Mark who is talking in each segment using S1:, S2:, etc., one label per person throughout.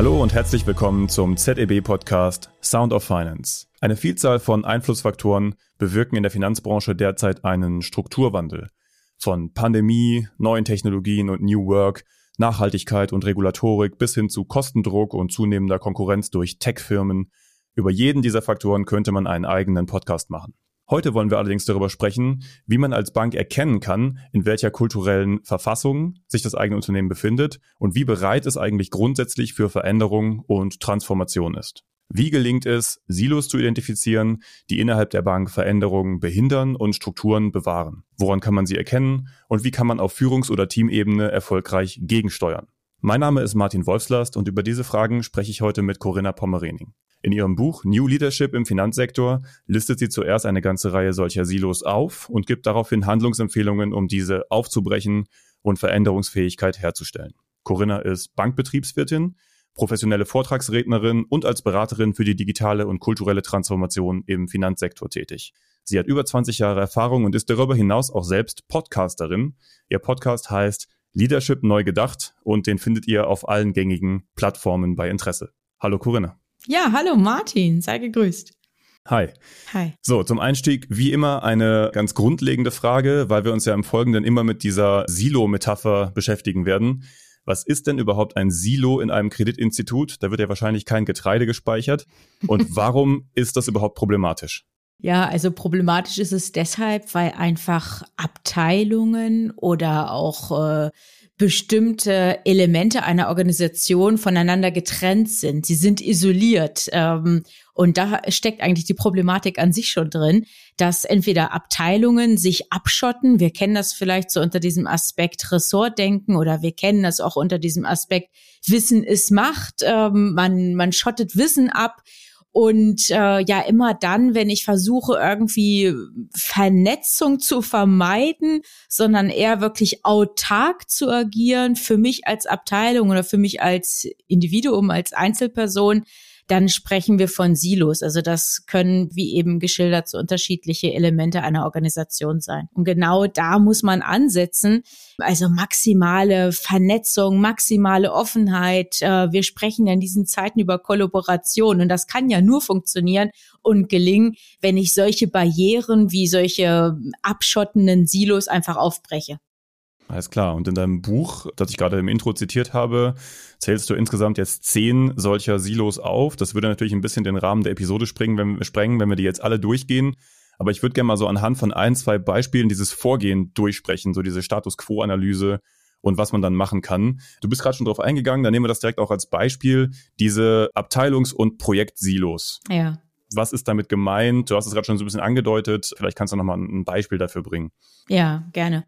S1: Hallo und herzlich willkommen zum ZEB-Podcast Sound of Finance. Eine Vielzahl von Einflussfaktoren bewirken in der Finanzbranche derzeit einen Strukturwandel. Von Pandemie, neuen Technologien und New Work, Nachhaltigkeit und Regulatorik bis hin zu Kostendruck und zunehmender Konkurrenz durch Tech-Firmen. Über jeden dieser Faktoren könnte man einen eigenen Podcast machen. Heute wollen wir allerdings darüber sprechen, wie man als Bank erkennen kann, in welcher kulturellen Verfassung sich das eigene Unternehmen befindet und wie bereit es eigentlich grundsätzlich für Veränderung und Transformation ist. Wie gelingt es, Silos zu identifizieren, die innerhalb der Bank Veränderungen behindern und Strukturen bewahren? Woran kann man sie erkennen und wie kann man auf Führungs- oder Teamebene erfolgreich gegensteuern? Mein Name ist Martin Wolfslast und über diese Fragen spreche ich heute mit Corinna Pommerening. In ihrem Buch New Leadership im Finanzsektor listet sie zuerst eine ganze Reihe solcher Silos auf und gibt daraufhin Handlungsempfehlungen, um diese aufzubrechen und Veränderungsfähigkeit herzustellen. Corinna ist Bankbetriebswirtin, professionelle Vortragsrednerin und als Beraterin für die digitale und kulturelle Transformation im Finanzsektor tätig. Sie hat über 20 Jahre Erfahrung und ist darüber hinaus auch selbst Podcasterin. Ihr Podcast heißt Leadership neu gedacht und den findet ihr auf allen gängigen Plattformen bei Interesse. Hallo Corinna.
S2: Ja, hallo Martin, sei gegrüßt.
S1: Hi. Hi. So, zum Einstieg wie immer eine ganz grundlegende Frage, weil wir uns ja im Folgenden immer mit dieser Silo-Metapher beschäftigen werden. Was ist denn überhaupt ein Silo in einem Kreditinstitut? Da wird ja wahrscheinlich kein Getreide gespeichert. Und warum ist das überhaupt problematisch?
S2: Ja, also problematisch ist es deshalb, weil einfach Abteilungen oder auch äh, bestimmte Elemente einer Organisation voneinander getrennt sind. Sie sind isoliert. Ähm, und da steckt eigentlich die Problematik an sich schon drin, dass entweder Abteilungen sich abschotten. Wir kennen das vielleicht so unter diesem Aspekt Ressortdenken oder wir kennen das auch unter diesem Aspekt Wissen ist Macht. Ähm, man, man schottet Wissen ab und äh, ja, immer dann, wenn ich versuche, irgendwie Vernetzung zu vermeiden, sondern eher wirklich autark zu agieren, für mich als Abteilung oder für mich als Individuum, als Einzelperson, dann sprechen wir von Silos. Also das können, wie eben geschildert, so unterschiedliche Elemente einer Organisation sein. Und genau da muss man ansetzen. Also maximale Vernetzung, maximale Offenheit. Äh, wir sprechen in diesen Zeiten über Kollaboration und das kann ja nur funktionieren und gelingen, wenn ich solche Barrieren wie solche abschottenden Silos einfach aufbreche.
S1: Alles klar. Und in deinem Buch, das ich gerade im Intro zitiert habe, zählst du insgesamt jetzt zehn solcher Silos auf. Das würde natürlich ein bisschen den Rahmen der Episode sprengen, wenn wir, sprengen, wenn wir die jetzt alle durchgehen. Aber ich würde gerne mal so anhand von ein, zwei Beispielen dieses Vorgehen durchsprechen, so diese Status Quo-Analyse und was man dann machen kann. Du bist gerade schon drauf eingegangen, dann nehmen wir das direkt auch als Beispiel, diese Abteilungs- und Projektsilos.
S2: Ja.
S1: Was ist damit gemeint? Du hast es gerade schon so ein bisschen angedeutet. Vielleicht kannst du noch mal ein Beispiel dafür bringen.
S2: Ja, gerne.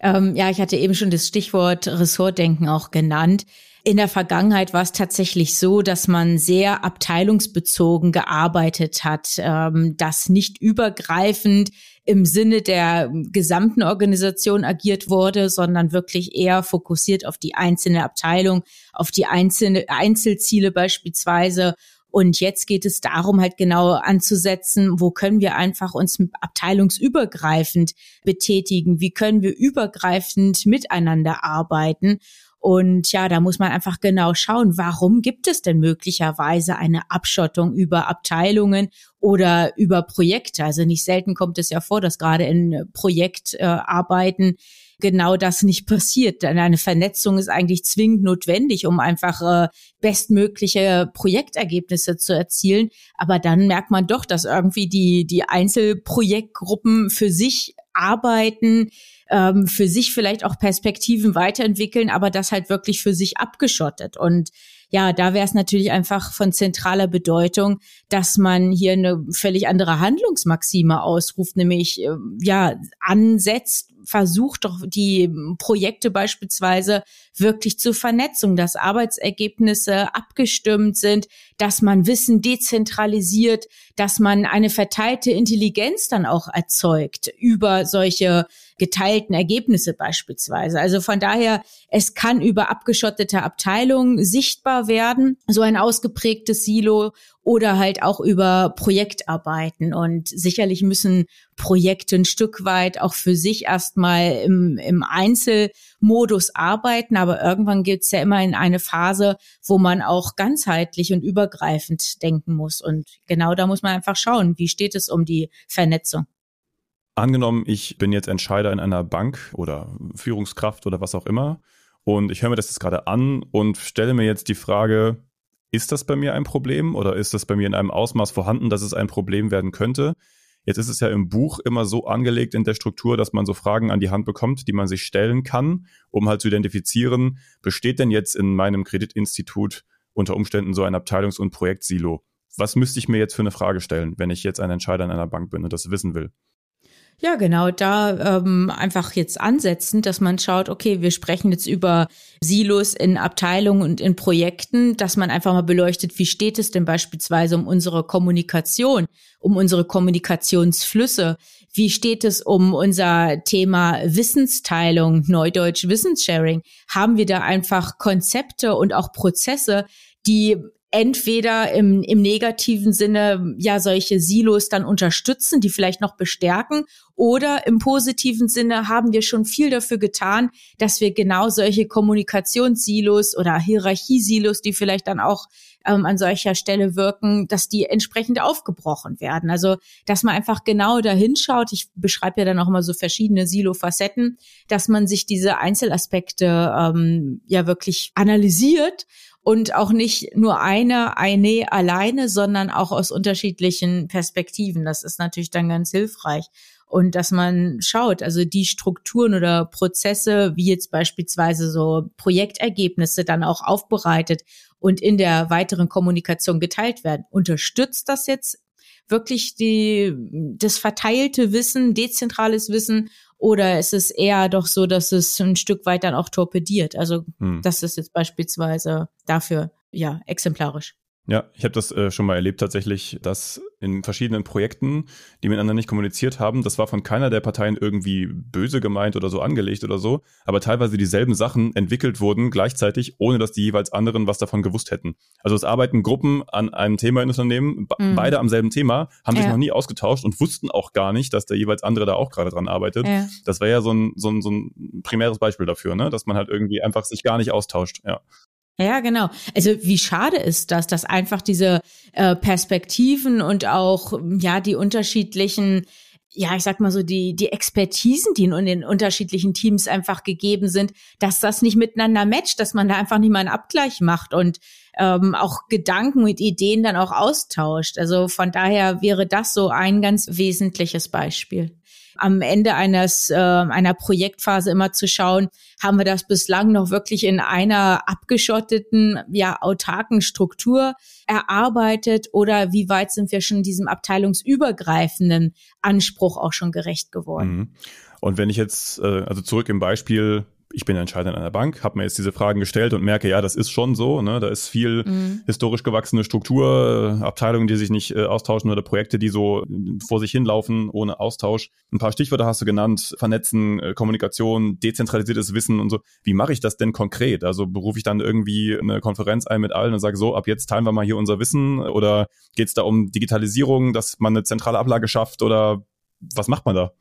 S2: Ähm, ja, ich hatte eben schon das Stichwort Ressortdenken auch genannt. In der Vergangenheit war es tatsächlich so, dass man sehr abteilungsbezogen gearbeitet hat, ähm, dass nicht übergreifend im Sinne der gesamten Organisation agiert wurde, sondern wirklich eher fokussiert auf die einzelne Abteilung, auf die einzelne Einzelziele beispielsweise und jetzt geht es darum, halt genau anzusetzen, wo können wir einfach uns abteilungsübergreifend betätigen? Wie können wir übergreifend miteinander arbeiten? Und ja, da muss man einfach genau schauen, warum gibt es denn möglicherweise eine Abschottung über Abteilungen oder über Projekte? Also nicht selten kommt es ja vor, dass gerade in Projektarbeiten äh, genau das nicht passiert. Denn eine Vernetzung ist eigentlich zwingend notwendig, um einfach äh, bestmögliche Projektergebnisse zu erzielen. Aber dann merkt man doch, dass irgendwie die, die Einzelprojektgruppen für sich arbeiten, ähm, für sich vielleicht auch Perspektiven weiterentwickeln, aber das halt wirklich für sich abgeschottet. Und ja, da wäre es natürlich einfach von zentraler Bedeutung, dass man hier eine völlig andere Handlungsmaxime ausruft, nämlich äh, ja ansetzt, versucht doch die Projekte beispielsweise wirklich zur Vernetzung, dass Arbeitsergebnisse abgestimmt sind, dass man Wissen dezentralisiert, dass man eine verteilte Intelligenz dann auch erzeugt über solche geteilten Ergebnisse beispielsweise. Also von daher, es kann über abgeschottete Abteilungen sichtbar werden, so ein ausgeprägtes Silo oder halt auch über Projektarbeiten. Und sicherlich müssen Projekte ein Stück weit auch für sich erstmal im, im Einzelmodus arbeiten, aber irgendwann geht es ja immer in eine Phase, wo man auch ganzheitlich und übergreifend denken muss. Und genau da muss man einfach schauen, wie steht es um die Vernetzung.
S1: Angenommen, ich bin jetzt Entscheider in einer Bank oder Führungskraft oder was auch immer und ich höre mir das jetzt gerade an und stelle mir jetzt die Frage, ist das bei mir ein Problem oder ist das bei mir in einem Ausmaß vorhanden, dass es ein Problem werden könnte? Jetzt ist es ja im Buch immer so angelegt in der Struktur, dass man so Fragen an die Hand bekommt, die man sich stellen kann, um halt zu identifizieren, besteht denn jetzt in meinem Kreditinstitut unter Umständen so ein Abteilungs- und Projektsilo? Was müsste ich mir jetzt für eine Frage stellen, wenn ich jetzt ein Entscheider in einer Bank bin und das wissen will?
S2: Ja, genau, da ähm, einfach jetzt ansetzen, dass man schaut, okay, wir sprechen jetzt über Silos in Abteilungen und in Projekten, dass man einfach mal beleuchtet, wie steht es denn beispielsweise um unsere Kommunikation, um unsere Kommunikationsflüsse, wie steht es um unser Thema Wissensteilung, Neudeutsch Wissenssharing? Haben wir da einfach Konzepte und auch Prozesse, die entweder im, im negativen Sinne ja solche Silos dann unterstützen, die vielleicht noch bestärken, oder im positiven Sinne haben wir schon viel dafür getan, dass wir genau solche Kommunikationssilos oder Hierarchiesilos, die vielleicht dann auch ähm, an solcher Stelle wirken, dass die entsprechend aufgebrochen werden. Also, dass man einfach genau dahin schaut. Ich beschreibe ja dann auch immer so verschiedene Silo-Facetten, dass man sich diese Einzelaspekte ähm, ja wirklich analysiert und auch nicht nur eine, eine alleine, sondern auch aus unterschiedlichen Perspektiven. Das ist natürlich dann ganz hilfreich. Und dass man schaut, also die Strukturen oder Prozesse, wie jetzt beispielsweise so Projektergebnisse dann auch aufbereitet und in der weiteren Kommunikation geteilt werden. Unterstützt das jetzt wirklich die, das verteilte Wissen, dezentrales Wissen oder ist es eher doch so, dass es ein Stück weit dann auch torpediert? Also hm. das ist jetzt beispielsweise dafür ja exemplarisch.
S1: Ja, ich habe das äh, schon mal erlebt tatsächlich, dass in verschiedenen Projekten, die miteinander nicht kommuniziert haben, das war von keiner der Parteien irgendwie böse gemeint oder so angelegt oder so, aber teilweise dieselben Sachen entwickelt wurden gleichzeitig, ohne dass die jeweils anderen was davon gewusst hätten. Also es arbeiten Gruppen an einem Thema in Unternehmen, mhm. beide am selben Thema, haben ja. sich noch nie ausgetauscht und wussten auch gar nicht, dass der jeweils andere da auch gerade dran arbeitet. Ja. Das wäre ja so ein, so, ein, so ein primäres Beispiel dafür, ne? dass man halt irgendwie einfach sich gar nicht austauscht. Ja.
S2: Ja, genau. Also wie schade ist das, dass einfach diese äh, Perspektiven und auch ja die unterschiedlichen ja, ich sag mal so, die, die Expertisen, die in den unterschiedlichen Teams einfach gegeben sind, dass das nicht miteinander matcht, dass man da einfach nicht mal einen Abgleich macht und ähm, auch Gedanken und Ideen dann auch austauscht. Also von daher wäre das so ein ganz wesentliches Beispiel am Ende eines äh, einer Projektphase immer zu schauen, haben wir das bislang noch wirklich in einer abgeschotteten, ja autarken Struktur erarbeitet oder wie weit sind wir schon diesem abteilungsübergreifenden Anspruch auch schon gerecht geworden? Mhm.
S1: Und wenn ich jetzt, äh, also zurück im Beispiel ich bin Entscheider in einer Bank, habe mir jetzt diese Fragen gestellt und merke, ja, das ist schon so. Ne? Da ist viel mhm. historisch gewachsene Struktur, Abteilungen, die sich nicht äh, austauschen oder Projekte, die so vor sich hinlaufen ohne Austausch. Ein paar Stichwörter hast du genannt, Vernetzen, äh, Kommunikation, dezentralisiertes Wissen und so. Wie mache ich das denn konkret? Also berufe ich dann irgendwie eine Konferenz ein mit allen und sage so, ab jetzt teilen wir mal hier unser Wissen oder geht es da um Digitalisierung, dass man eine zentrale Ablage schafft oder was macht man da?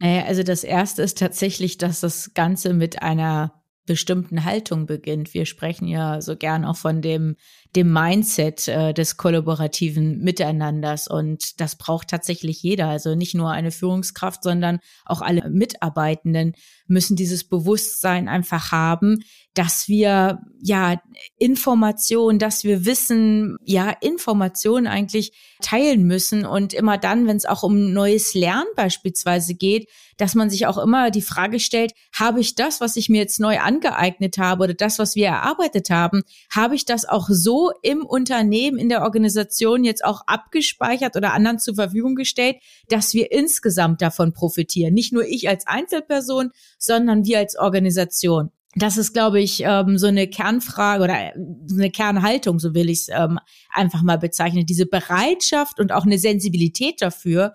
S2: Naja, also das erste ist tatsächlich, dass das Ganze mit einer bestimmten Haltung beginnt. Wir sprechen ja so gern auch von dem, dem Mindset äh, des kollaborativen Miteinanders und das braucht tatsächlich jeder. Also nicht nur eine Führungskraft, sondern auch alle Mitarbeitenden müssen dieses Bewusstsein einfach haben, dass wir ja Information, dass wir Wissen, ja Information eigentlich teilen müssen und immer dann, wenn es auch um neues Lernen beispielsweise geht, dass man sich auch immer die Frage stellt, habe ich das, was ich mir jetzt neu angeeignet habe oder das, was wir erarbeitet haben, habe ich das auch so im Unternehmen, in der Organisation jetzt auch abgespeichert oder anderen zur Verfügung gestellt, dass wir insgesamt davon profitieren. Nicht nur ich als Einzelperson, sondern wir als Organisation. das ist, glaube ich, ähm, so eine Kernfrage oder eine Kernhaltung, so will ich es ähm, einfach mal bezeichnen. Diese Bereitschaft und auch eine Sensibilität dafür,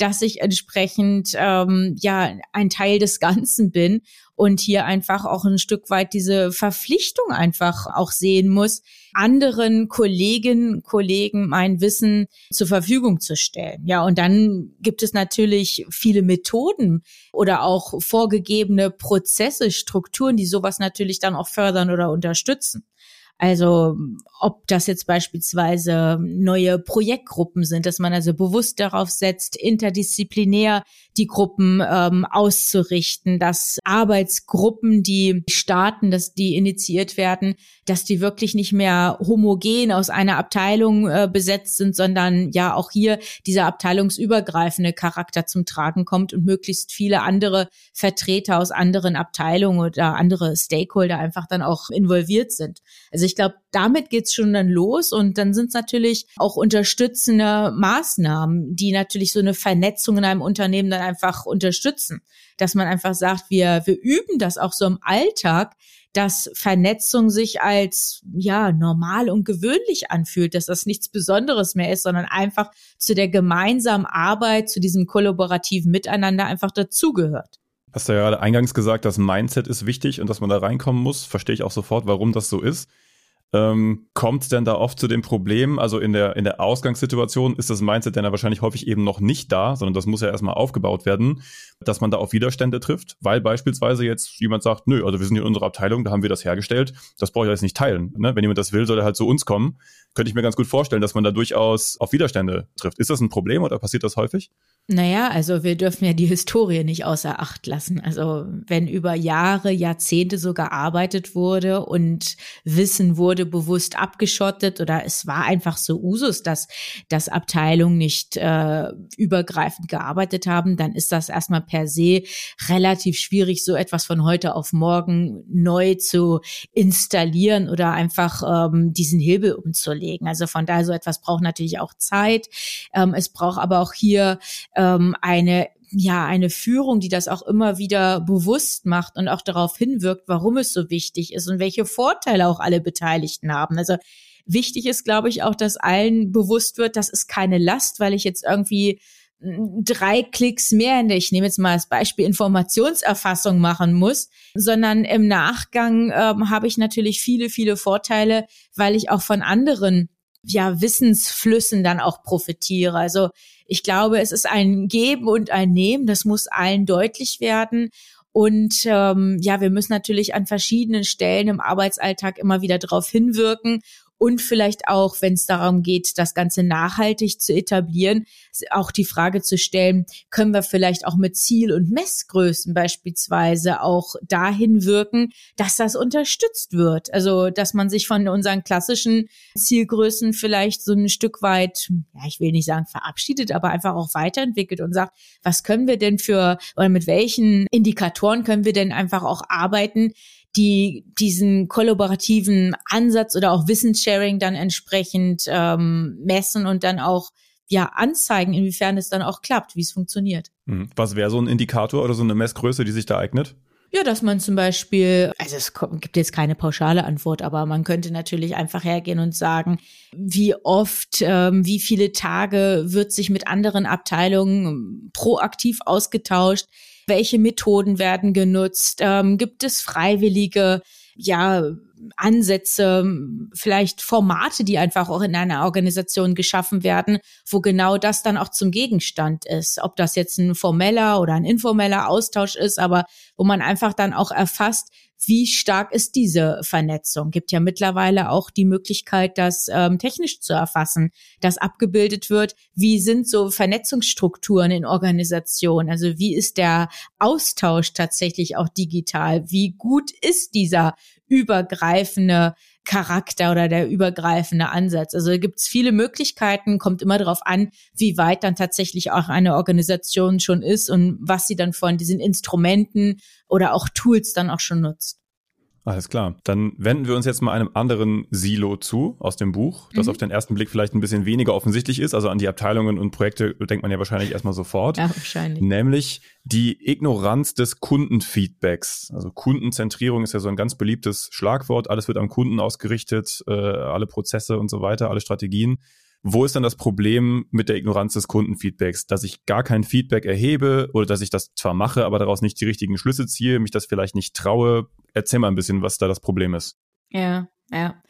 S2: dass ich entsprechend ähm, ja ein Teil des Ganzen bin und hier einfach auch ein Stück weit diese Verpflichtung einfach auch sehen muss, anderen Kolleginnen, Kollegen mein Wissen zur Verfügung zu stellen. Ja, und dann gibt es natürlich viele Methoden oder auch vorgegebene Prozesse, Strukturen, die sowas natürlich dann auch fördern oder unterstützen. Also ob das jetzt beispielsweise neue Projektgruppen sind, dass man also bewusst darauf setzt, interdisziplinär die Gruppen ähm, auszurichten, dass Arbeitsgruppen, die starten, dass die initiiert werden, dass die wirklich nicht mehr homogen aus einer Abteilung äh, besetzt sind, sondern ja auch hier dieser abteilungsübergreifende Charakter zum Tragen kommt und möglichst viele andere Vertreter aus anderen Abteilungen oder andere Stakeholder einfach dann auch involviert sind. Also ich glaube, damit geht's schon dann los und dann sind es natürlich auch unterstützende Maßnahmen, die natürlich so eine Vernetzung in einem Unternehmen dann einfach unterstützen, dass man einfach sagt, wir wir üben das auch so im Alltag, dass Vernetzung sich als ja normal und gewöhnlich anfühlt, dass das nichts Besonderes mehr ist, sondern einfach zu der gemeinsamen Arbeit, zu diesem kollaborativen Miteinander einfach dazugehört.
S1: Hast du ja gerade eingangs gesagt, das Mindset ist wichtig und dass man da reinkommen muss. Verstehe ich auch sofort, warum das so ist. Ähm, kommt denn da oft zu dem Problem, also in der, in der Ausgangssituation ist das Mindset dann ja wahrscheinlich häufig eben noch nicht da, sondern das muss ja erstmal aufgebaut werden, dass man da auf Widerstände trifft, weil beispielsweise jetzt jemand sagt, nö, also wir sind in unserer Abteilung, da haben wir das hergestellt, das brauche ich jetzt nicht teilen. Ne? Wenn jemand das will, soll er halt zu uns kommen. Könnte ich mir ganz gut vorstellen, dass man da durchaus auf Widerstände trifft. Ist das ein Problem oder passiert das häufig?
S2: Naja, also wir dürfen ja die Historie nicht außer Acht lassen. Also wenn über Jahre, Jahrzehnte so gearbeitet wurde und Wissen wurde bewusst abgeschottet oder es war einfach so Usus, dass, dass Abteilungen nicht äh, übergreifend gearbeitet haben, dann ist das erstmal per se relativ schwierig, so etwas von heute auf morgen neu zu installieren oder einfach ähm, diesen Hebel umzulegen. Also von daher so etwas braucht natürlich auch Zeit. Ähm, es braucht aber auch hier ähm, eine ja, eine Führung, die das auch immer wieder bewusst macht und auch darauf hinwirkt, warum es so wichtig ist und welche Vorteile auch alle Beteiligten haben. Also wichtig ist, glaube ich, auch, dass allen bewusst wird, das ist keine Last, weil ich jetzt irgendwie hm, drei Klicks mehr in der, ich nehme jetzt mal als Beispiel Informationserfassung machen muss, sondern im Nachgang ähm, habe ich natürlich viele, viele Vorteile, weil ich auch von anderen ja, Wissensflüssen dann auch profitiere. Also ich glaube, es ist ein Geben und ein Nehmen, das muss allen deutlich werden. Und ähm, ja, wir müssen natürlich an verschiedenen Stellen im Arbeitsalltag immer wieder darauf hinwirken und vielleicht auch, wenn es darum geht, das Ganze nachhaltig zu etablieren, auch die Frage zu stellen, können wir vielleicht auch mit Ziel- und Messgrößen beispielsweise auch dahin wirken, dass das unterstützt wird. Also, dass man sich von unseren klassischen Zielgrößen vielleicht so ein Stück weit, ja, ich will nicht sagen verabschiedet, aber einfach auch weiterentwickelt und sagt, was können wir denn für oder mit welchen Indikatoren können wir denn einfach auch arbeiten, die diesen kollaborativen Ansatz oder auch Wissenssharing dann entsprechend ähm, messen und dann auch ja anzeigen, inwiefern es dann auch klappt, wie es funktioniert.
S1: Mhm. Was wäre so ein Indikator oder so eine Messgröße, die sich da eignet?
S2: Ja, dass man zum Beispiel, also es gibt jetzt keine pauschale Antwort, aber man könnte natürlich einfach hergehen und sagen, wie oft, ähm, wie viele Tage wird sich mit anderen Abteilungen proaktiv ausgetauscht, welche Methoden werden genutzt? Ähm, gibt es freiwillige, ja, Ansätze, vielleicht Formate, die einfach auch in einer Organisation geschaffen werden, wo genau das dann auch zum Gegenstand ist. Ob das jetzt ein formeller oder ein informeller Austausch ist, aber wo man einfach dann auch erfasst, wie stark ist diese Vernetzung? Gibt ja mittlerweile auch die Möglichkeit, das ähm, technisch zu erfassen, dass abgebildet wird, wie sind so Vernetzungsstrukturen in Organisationen? Also wie ist der Austausch tatsächlich auch digital? Wie gut ist dieser übergreifende Charakter oder der übergreifende Ansatz. Also gibt es viele Möglichkeiten, kommt immer darauf an, wie weit dann tatsächlich auch eine Organisation schon ist und was sie dann von diesen Instrumenten oder auch Tools dann auch schon nutzt.
S1: Alles klar. Dann wenden wir uns jetzt mal einem anderen Silo zu aus dem Buch, das mhm. auf den ersten Blick vielleicht ein bisschen weniger offensichtlich ist. Also an die Abteilungen und Projekte denkt man ja wahrscheinlich erstmal sofort. Ja, wahrscheinlich. Nämlich die Ignoranz des Kundenfeedbacks. Also Kundenzentrierung ist ja so ein ganz beliebtes Schlagwort. Alles wird am Kunden ausgerichtet, äh, alle Prozesse und so weiter, alle Strategien. Wo ist dann das Problem mit der Ignoranz des Kundenfeedbacks? Dass ich gar kein Feedback erhebe oder dass ich das zwar mache, aber daraus nicht die richtigen Schlüsse ziehe, mich das vielleicht nicht traue. Erzähl mal ein bisschen, was da das Problem ist.
S2: Ja, ja.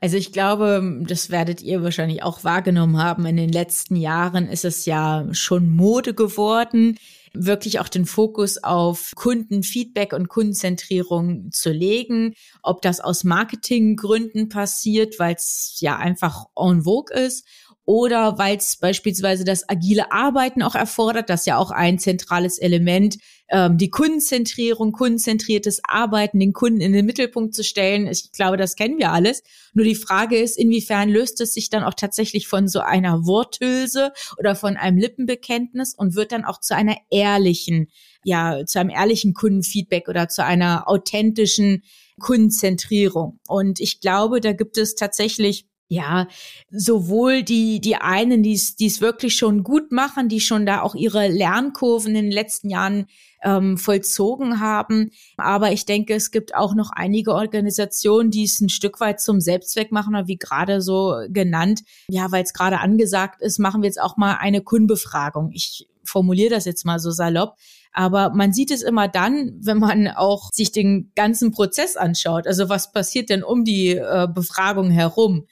S2: Also ich glaube, das werdet ihr wahrscheinlich auch wahrgenommen haben. In den letzten Jahren ist es ja schon Mode geworden, wirklich auch den Fokus auf Kundenfeedback und Kundenzentrierung zu legen. Ob das aus Marketinggründen passiert, weil es ja einfach en vogue ist oder weil es beispielsweise das agile Arbeiten auch erfordert, das ja auch ein zentrales Element, ähm, die Kundenzentrierung, kundenzentriertes Arbeiten, den Kunden in den Mittelpunkt zu stellen. Ich glaube, das kennen wir alles. Nur die Frage ist, inwiefern löst es sich dann auch tatsächlich von so einer Worthülse oder von einem Lippenbekenntnis und wird dann auch zu einer ehrlichen, ja, zu einem ehrlichen Kundenfeedback oder zu einer authentischen Kundenzentrierung. Und ich glaube, da gibt es tatsächlich ja, sowohl die, die einen, die es wirklich schon gut machen, die schon da auch ihre Lernkurven in den letzten Jahren ähm, vollzogen haben. Aber ich denke, es gibt auch noch einige Organisationen, die es ein Stück weit zum Selbstzweck machen, wie gerade so genannt. Ja, weil es gerade angesagt ist, machen wir jetzt auch mal eine Kundenbefragung. Ich formuliere das jetzt mal so salopp. Aber man sieht es immer dann, wenn man auch sich den ganzen Prozess anschaut. Also was passiert denn um die äh, Befragung herum?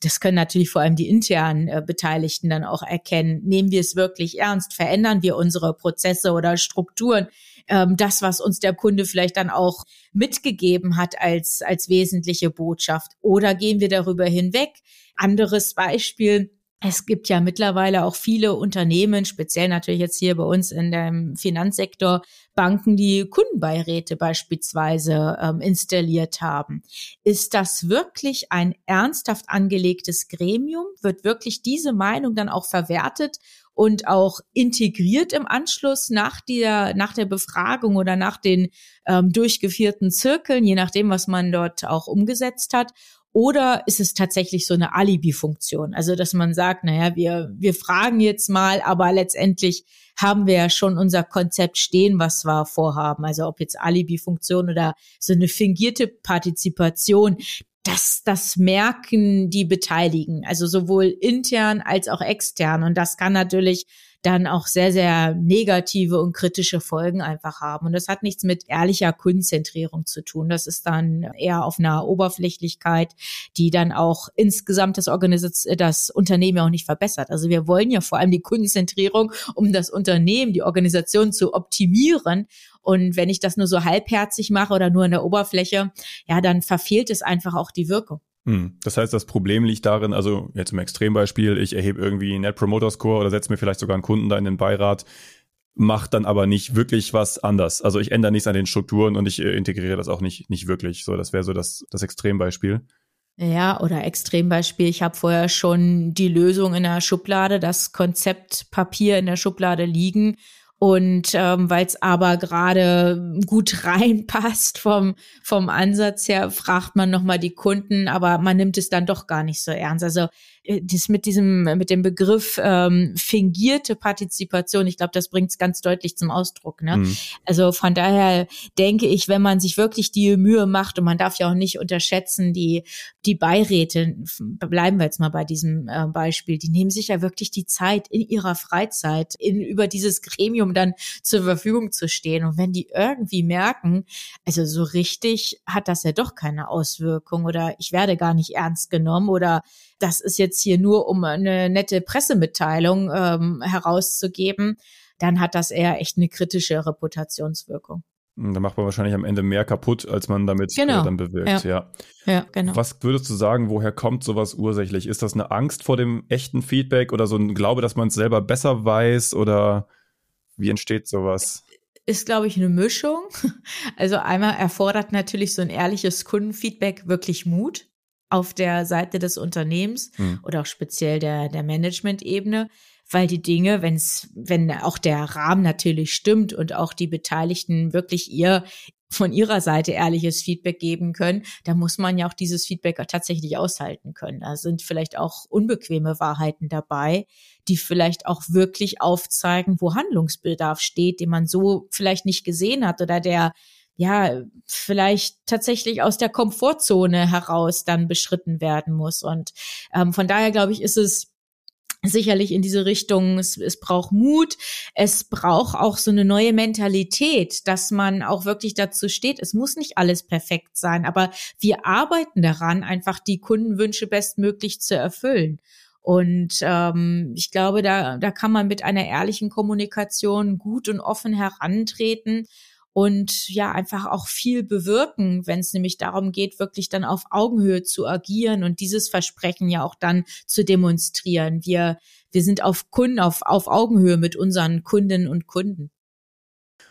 S2: Das können natürlich vor allem die internen äh, Beteiligten dann auch erkennen. Nehmen wir es wirklich ernst? Verändern wir unsere Prozesse oder Strukturen? Ähm, das, was uns der Kunde vielleicht dann auch mitgegeben hat als, als wesentliche Botschaft? Oder gehen wir darüber hinweg? Anderes Beispiel es gibt ja mittlerweile auch viele Unternehmen, speziell natürlich jetzt hier bei uns in dem Finanzsektor, Banken, die Kundenbeiräte beispielsweise ähm, installiert haben. Ist das wirklich ein ernsthaft angelegtes Gremium? Wird wirklich diese Meinung dann auch verwertet und auch integriert im Anschluss nach der, nach der Befragung oder nach den ähm, durchgeführten Zirkeln, je nachdem, was man dort auch umgesetzt hat? Oder ist es tatsächlich so eine Alibi-Funktion? Also, dass man sagt, naja, wir, wir fragen jetzt mal, aber letztendlich haben wir ja schon unser Konzept stehen, was wir vorhaben. Also, ob jetzt Alibi-Funktion oder so eine fingierte Partizipation. Das, das merken die Beteiligten, also sowohl intern als auch extern. Und das kann natürlich dann auch sehr, sehr negative und kritische Folgen einfach haben. Und das hat nichts mit ehrlicher Kundenzentrierung zu tun. Das ist dann eher auf einer Oberflächlichkeit, die dann auch insgesamt das, Organisation, das Unternehmen ja auch nicht verbessert. Also wir wollen ja vor allem die Kundenzentrierung, um das Unternehmen, die Organisation zu optimieren. Und wenn ich das nur so halbherzig mache oder nur in der Oberfläche, ja, dann verfehlt es einfach auch die Wirkung.
S1: Hm. Das heißt, das Problem liegt darin, also jetzt im Extrembeispiel, ich erhebe irgendwie Net Promoter Score oder setze mir vielleicht sogar einen Kunden da in den Beirat, macht dann aber nicht wirklich was anders. Also ich ändere nichts an den Strukturen und ich äh, integriere das auch nicht, nicht wirklich. So, das wäre so das, das Extrembeispiel.
S2: Ja, oder Extrembeispiel. Ich habe vorher schon die Lösung in der Schublade, das Konzeptpapier in der Schublade liegen und ähm, weil es aber gerade gut reinpasst vom, vom Ansatz her, fragt man nochmal die Kunden, aber man nimmt es dann doch gar nicht so ernst. Also äh, das mit diesem, mit dem Begriff ähm, fingierte Partizipation, ich glaube, das bringt es ganz deutlich zum Ausdruck. Ne? Mhm. Also von daher denke ich, wenn man sich wirklich die Mühe macht, und man darf ja auch nicht unterschätzen, die, die Beiräte, bleiben wir jetzt mal bei diesem äh, Beispiel, die nehmen sich ja wirklich die Zeit in ihrer Freizeit, in, über dieses Gremium dann zur Verfügung zu stehen. Und wenn die irgendwie merken, also so richtig hat das ja doch keine Auswirkung oder ich werde gar nicht ernst genommen oder das ist jetzt hier nur, um eine nette Pressemitteilung ähm, herauszugeben, dann hat das eher echt eine kritische Reputationswirkung.
S1: Hm, da macht man wahrscheinlich am Ende mehr kaputt, als man damit äh, genau. äh, dann bewirkt. Ja.
S2: ja. ja, genau.
S1: Was würdest du sagen, woher kommt sowas ursächlich? Ist das eine Angst vor dem echten Feedback oder so ein Glaube, dass man es selber besser weiß oder wie entsteht sowas?
S2: Ist, glaube ich, eine Mischung. Also einmal erfordert natürlich so ein ehrliches Kundenfeedback wirklich Mut auf der Seite des Unternehmens mhm. oder auch speziell der, der Management-Ebene, weil die Dinge, wenn's, wenn auch der Rahmen natürlich stimmt und auch die Beteiligten wirklich ihr von ihrer Seite ehrliches Feedback geben können, da muss man ja auch dieses Feedback tatsächlich aushalten können. Da sind vielleicht auch unbequeme Wahrheiten dabei, die vielleicht auch wirklich aufzeigen, wo Handlungsbedarf steht, den man so vielleicht nicht gesehen hat oder der ja, vielleicht tatsächlich aus der Komfortzone heraus dann beschritten werden muss. Und ähm, von daher glaube ich, ist es sicherlich in diese Richtung, es, es braucht Mut, es braucht auch so eine neue Mentalität, dass man auch wirklich dazu steht, es muss nicht alles perfekt sein, aber wir arbeiten daran, einfach die Kundenwünsche bestmöglich zu erfüllen. Und ähm, ich glaube, da, da kann man mit einer ehrlichen Kommunikation gut und offen herantreten und ja einfach auch viel bewirken, wenn es nämlich darum geht, wirklich dann auf Augenhöhe zu agieren und dieses Versprechen ja auch dann zu demonstrieren. Wir, wir sind auf Kunden, auf, auf Augenhöhe mit unseren Kundinnen und Kunden.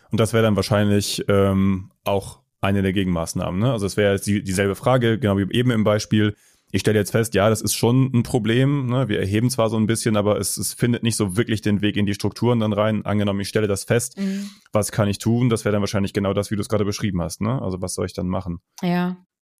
S1: Und das wäre dann wahrscheinlich ähm, auch eine der Gegenmaßnahmen. Ne? Also es wäre die, dieselbe Frage, genau wie eben im Beispiel ich stelle jetzt fest, ja, das ist schon ein Problem. Ne? Wir erheben zwar so ein bisschen, aber es, es findet nicht so wirklich den Weg in die Strukturen dann rein. Angenommen, ich stelle das fest, mhm. was kann ich tun? Das wäre dann wahrscheinlich genau das, wie du es gerade beschrieben hast. Ne? Also was soll ich dann machen?
S2: Ja,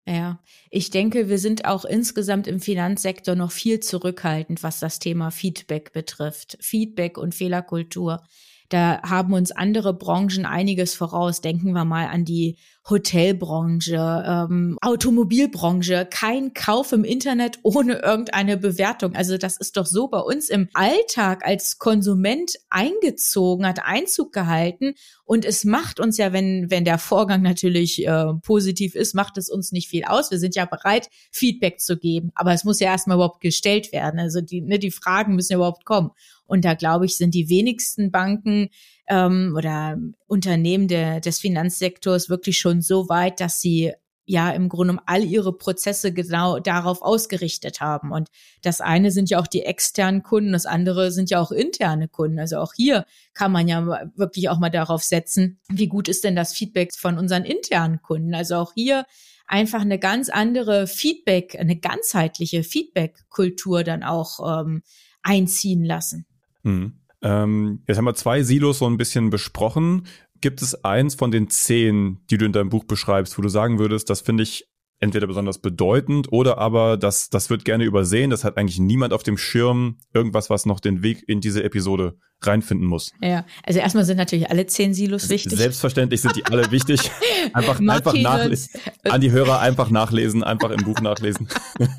S2: ja, ich denke, wir sind auch insgesamt im Finanzsektor noch viel zurückhaltend, was das Thema Feedback betrifft. Feedback und Fehlerkultur. Da haben uns andere Branchen einiges voraus. Denken wir mal an die Hotelbranche, ähm, Automobilbranche. Kein Kauf im Internet ohne irgendeine Bewertung. Also das ist doch so bei uns im Alltag als Konsument eingezogen, hat Einzug gehalten. Und es macht uns ja, wenn, wenn der Vorgang natürlich äh, positiv ist, macht es uns nicht viel aus. Wir sind ja bereit, Feedback zu geben. Aber es muss ja erstmal überhaupt gestellt werden. Also die, ne, die Fragen müssen ja überhaupt kommen. Und da glaube ich, sind die wenigsten Banken ähm, oder Unternehmen der, des Finanzsektors wirklich schon so weit, dass sie ja im Grunde all ihre Prozesse genau darauf ausgerichtet haben. Und das eine sind ja auch die externen Kunden, das andere sind ja auch interne Kunden. Also auch hier kann man ja wirklich auch mal darauf setzen, wie gut ist denn das Feedback von unseren internen Kunden. Also auch hier einfach eine ganz andere Feedback, eine ganzheitliche Feedback-Kultur dann auch ähm, einziehen lassen.
S1: Mhm. Ähm, jetzt haben wir zwei Silos so ein bisschen besprochen. Gibt es eins von den zehn, die du in deinem Buch beschreibst, wo du sagen würdest, das finde ich entweder besonders bedeutend oder aber das, das wird gerne übersehen, das hat eigentlich niemand auf dem Schirm, irgendwas, was noch den Weg in diese Episode reinfinden muss.
S2: Ja, also erstmal sind natürlich alle zehn Silos wichtig.
S1: Selbstverständlich sind die alle wichtig. Einfach, einfach nachlesen. An die Hörer einfach nachlesen, einfach im Buch nachlesen.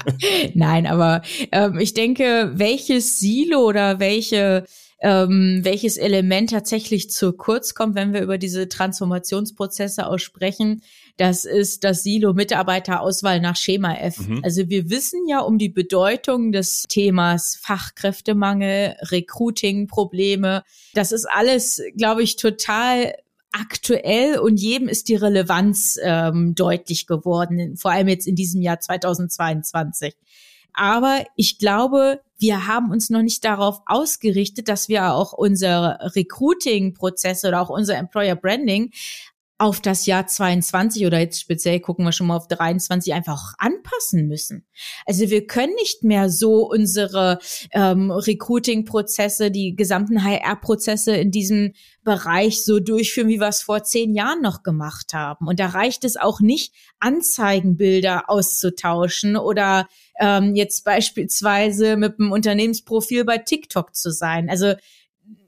S2: Nein, aber ähm, ich denke, welches Silo oder welche ähm, welches Element tatsächlich zu kurz kommt, wenn wir über diese Transformationsprozesse aussprechen. Das ist das Silo Mitarbeiterauswahl nach Schema F. Mhm. Also wir wissen ja um die Bedeutung des Themas Fachkräftemangel, Recruiting-Probleme. Das ist alles, glaube ich, total aktuell und jedem ist die Relevanz ähm, deutlich geworden, vor allem jetzt in diesem Jahr 2022. Aber ich glaube, wir haben uns noch nicht darauf ausgerichtet, dass wir auch unsere Recruiting-Prozesse oder auch unser Employer Branding auf das Jahr 22 oder jetzt speziell gucken wir schon mal auf 23 einfach anpassen müssen. Also wir können nicht mehr so unsere ähm, Recruiting-Prozesse, die gesamten HR-Prozesse in diesem Bereich so durchführen, wie wir es vor zehn Jahren noch gemacht haben. Und da reicht es auch nicht, Anzeigenbilder auszutauschen oder ähm, jetzt beispielsweise mit einem Unternehmensprofil bei TikTok zu sein. Also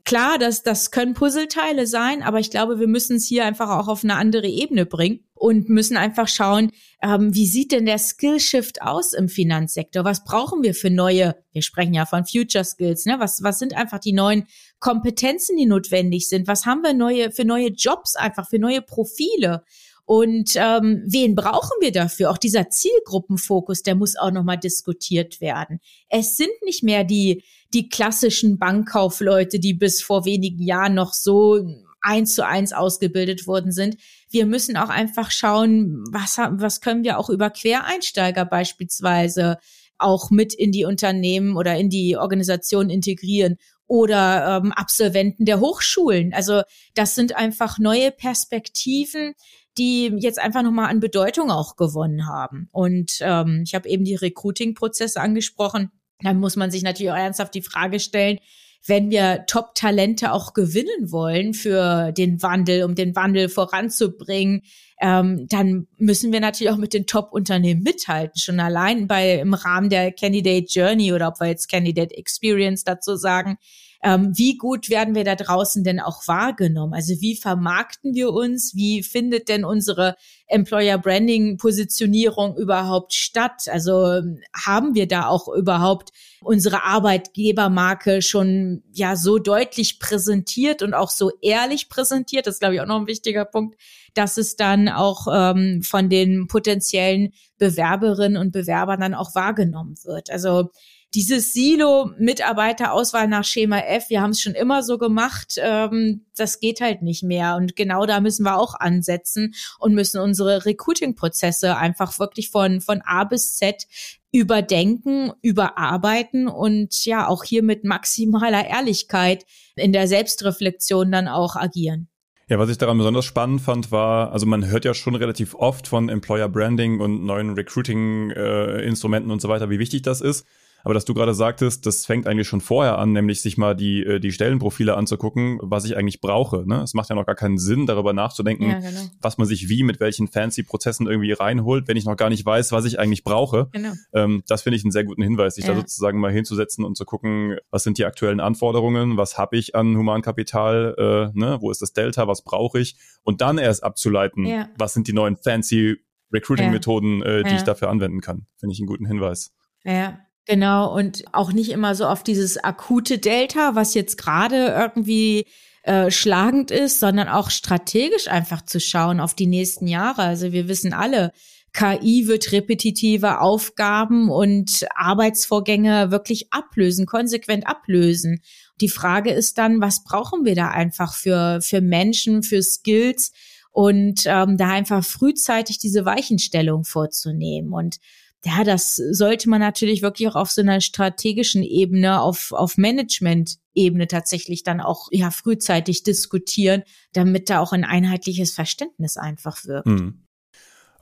S2: klar, das, das können Puzzleteile sein, aber ich glaube, wir müssen es hier einfach auch auf eine andere Ebene bringen und müssen einfach schauen, ähm, wie sieht denn der Skillshift aus im Finanzsektor? Was brauchen wir für neue, wir sprechen ja von Future Skills, ne? Was, was sind einfach die neuen Kompetenzen, die notwendig sind? Was haben wir neue, für neue Jobs einfach, für neue Profile? Und ähm, wen brauchen wir dafür? Auch dieser Zielgruppenfokus, der muss auch nochmal diskutiert werden. Es sind nicht mehr die, die klassischen Bankkaufleute, die bis vor wenigen Jahren noch so eins zu eins ausgebildet worden sind. Wir müssen auch einfach schauen, was, was können wir auch über Quereinsteiger beispielsweise auch mit in die Unternehmen oder in die Organisation integrieren oder ähm, Absolventen der Hochschulen. Also das sind einfach neue Perspektiven, die jetzt einfach nochmal an Bedeutung auch gewonnen haben. Und ähm, ich habe eben die Recruiting-Prozesse angesprochen. Dann muss man sich natürlich auch ernsthaft die Frage stellen, wenn wir Top-Talente auch gewinnen wollen für den Wandel, um den Wandel voranzubringen, ähm, dann müssen wir natürlich auch mit den Top-Unternehmen mithalten. Schon allein bei im Rahmen der Candidate Journey oder ob wir jetzt Candidate Experience dazu sagen, ähm, wie gut werden wir da draußen denn auch wahrgenommen? Also wie vermarkten wir uns? Wie findet denn unsere Employer Branding Positionierung überhaupt statt? Also ähm, haben wir da auch überhaupt unsere Arbeitgebermarke schon ja so deutlich präsentiert und auch so ehrlich präsentiert? Das ist, glaube ich, auch noch ein wichtiger Punkt, dass es dann auch ähm, von den potenziellen Bewerberinnen und Bewerbern dann auch wahrgenommen wird. Also dieses Silo Mitarbeiterauswahl nach Schema F, wir haben es schon immer so gemacht, ähm, das geht halt nicht mehr. Und genau da müssen wir auch ansetzen und müssen unsere Recruiting-Prozesse einfach wirklich von, von A bis Z überdenken, überarbeiten und ja, auch hier mit maximaler Ehrlichkeit in der Selbstreflexion dann auch agieren.
S1: Ja, was ich daran besonders spannend fand, war, also man hört ja schon relativ oft von Employer Branding und neuen Recruiting-Instrumenten äh, und so weiter, wie wichtig das ist. Aber dass du gerade sagtest, das fängt eigentlich schon vorher an, nämlich sich mal die, äh, die Stellenprofile anzugucken, was ich eigentlich brauche. Ne? Es macht ja noch gar keinen Sinn, darüber nachzudenken, ja, genau. was man sich wie mit welchen fancy Prozessen irgendwie reinholt, wenn ich noch gar nicht weiß, was ich eigentlich brauche. Genau. Ähm, das finde ich einen sehr guten Hinweis, sich ja. da sozusagen mal hinzusetzen und zu gucken, was sind die aktuellen Anforderungen, was habe ich an Humankapital, äh, ne? wo ist das Delta, was brauche ich und dann erst abzuleiten, ja. was sind die neuen fancy Recruiting-Methoden, äh, die ich dafür anwenden kann. Finde ich einen guten Hinweis.
S2: Ja, Genau, und auch nicht immer so auf dieses akute Delta, was jetzt gerade irgendwie äh, schlagend ist, sondern auch strategisch einfach zu schauen auf die nächsten Jahre. Also wir wissen alle, KI wird repetitive Aufgaben und Arbeitsvorgänge wirklich ablösen, konsequent ablösen. Die Frage ist dann, was brauchen wir da einfach für, für Menschen, für Skills und ähm, da einfach frühzeitig diese Weichenstellung vorzunehmen. Und ja, das sollte man natürlich wirklich auch auf so einer strategischen Ebene, auf, auf Management-Ebene tatsächlich dann auch ja frühzeitig diskutieren, damit da auch ein einheitliches Verständnis einfach wirkt. Hm.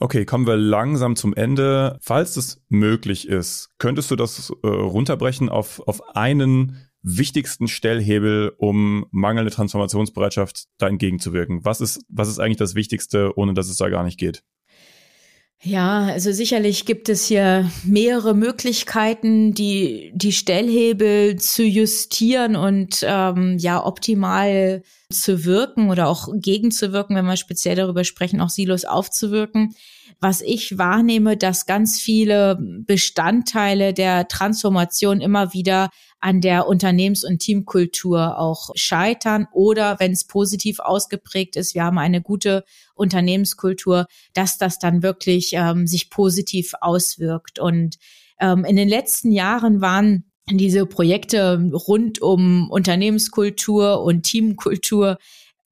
S1: Okay, kommen wir langsam zum Ende. Falls es möglich ist, könntest du das äh, runterbrechen auf, auf einen wichtigsten Stellhebel, um mangelnde Transformationsbereitschaft da entgegenzuwirken? Was ist, was ist eigentlich das Wichtigste, ohne dass es da gar nicht geht?
S2: Ja, also sicherlich gibt es hier mehrere Möglichkeiten, die die Stellhebel zu justieren und ähm, ja optimal zu wirken oder auch gegenzuwirken, wenn wir speziell darüber sprechen, auch Silos aufzuwirken. Was ich wahrnehme, dass ganz viele Bestandteile der Transformation immer wieder an der Unternehmens- und Teamkultur auch scheitern oder wenn es positiv ausgeprägt ist, wir haben eine gute Unternehmenskultur, dass das dann wirklich ähm, sich positiv auswirkt. Und ähm, in den letzten Jahren waren diese Projekte rund um Unternehmenskultur und Teamkultur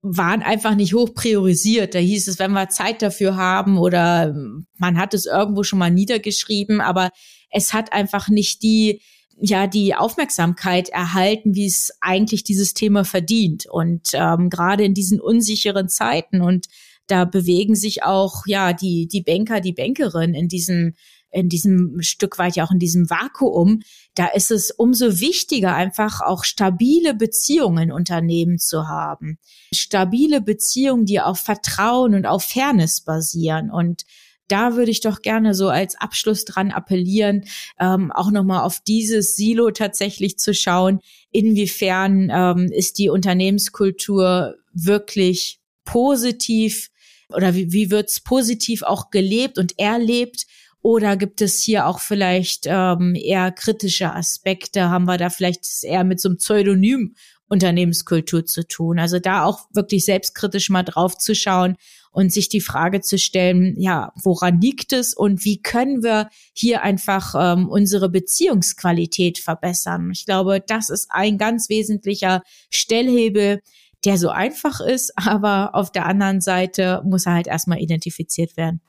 S2: waren einfach nicht hoch priorisiert. Da hieß es, wenn wir Zeit dafür haben oder man hat es irgendwo schon mal niedergeschrieben, aber es hat einfach nicht die ja die Aufmerksamkeit erhalten, wie es eigentlich dieses Thema verdient. Und ähm, gerade in diesen unsicheren Zeiten und da bewegen sich auch ja die die Banker, die Bankerin in diesem in diesem Stück weit ja auch in diesem Vakuum, da ist es umso wichtiger, einfach auch stabile Beziehungen in Unternehmen zu haben. Stabile Beziehungen, die auf Vertrauen und auf Fairness basieren. Und da würde ich doch gerne so als Abschluss dran appellieren, ähm, auch nochmal auf dieses Silo tatsächlich zu schauen, inwiefern ähm, ist die Unternehmenskultur wirklich positiv oder wie, wie wird's positiv auch gelebt und erlebt oder gibt es hier auch vielleicht ähm, eher kritische Aspekte? Haben wir da vielleicht eher mit so einem Pseudonym Unternehmenskultur zu tun? Also da auch wirklich selbstkritisch mal drauf zu schauen und sich die Frage zu stellen, ja, woran liegt es und wie können wir hier einfach ähm, unsere Beziehungsqualität verbessern? Ich glaube, das ist ein ganz wesentlicher Stellhebel, der so einfach ist, aber auf der anderen Seite muss er halt erstmal identifiziert werden.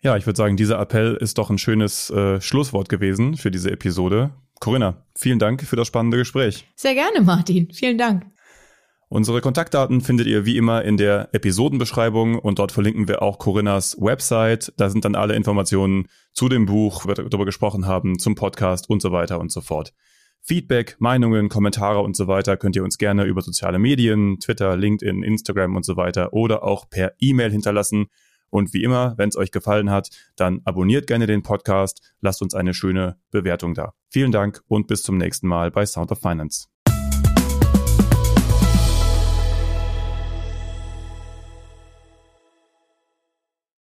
S1: Ja, ich würde sagen, dieser Appell ist doch ein schönes äh, Schlusswort gewesen für diese Episode. Corinna, vielen Dank für das spannende Gespräch.
S2: Sehr gerne, Martin. Vielen Dank.
S1: Unsere Kontaktdaten findet ihr wie immer in der Episodenbeschreibung und dort verlinken wir auch Corinnas Website. Da sind dann alle Informationen zu dem Buch, wir darüber gesprochen haben, zum Podcast und so weiter und so fort. Feedback, Meinungen, Kommentare und so weiter könnt ihr uns gerne über soziale Medien, Twitter, LinkedIn, Instagram und so weiter oder auch per E-Mail hinterlassen. Und wie immer, wenn es euch gefallen hat, dann abonniert gerne den Podcast, lasst uns eine schöne Bewertung da. Vielen Dank und bis zum nächsten Mal bei Sound of Finance.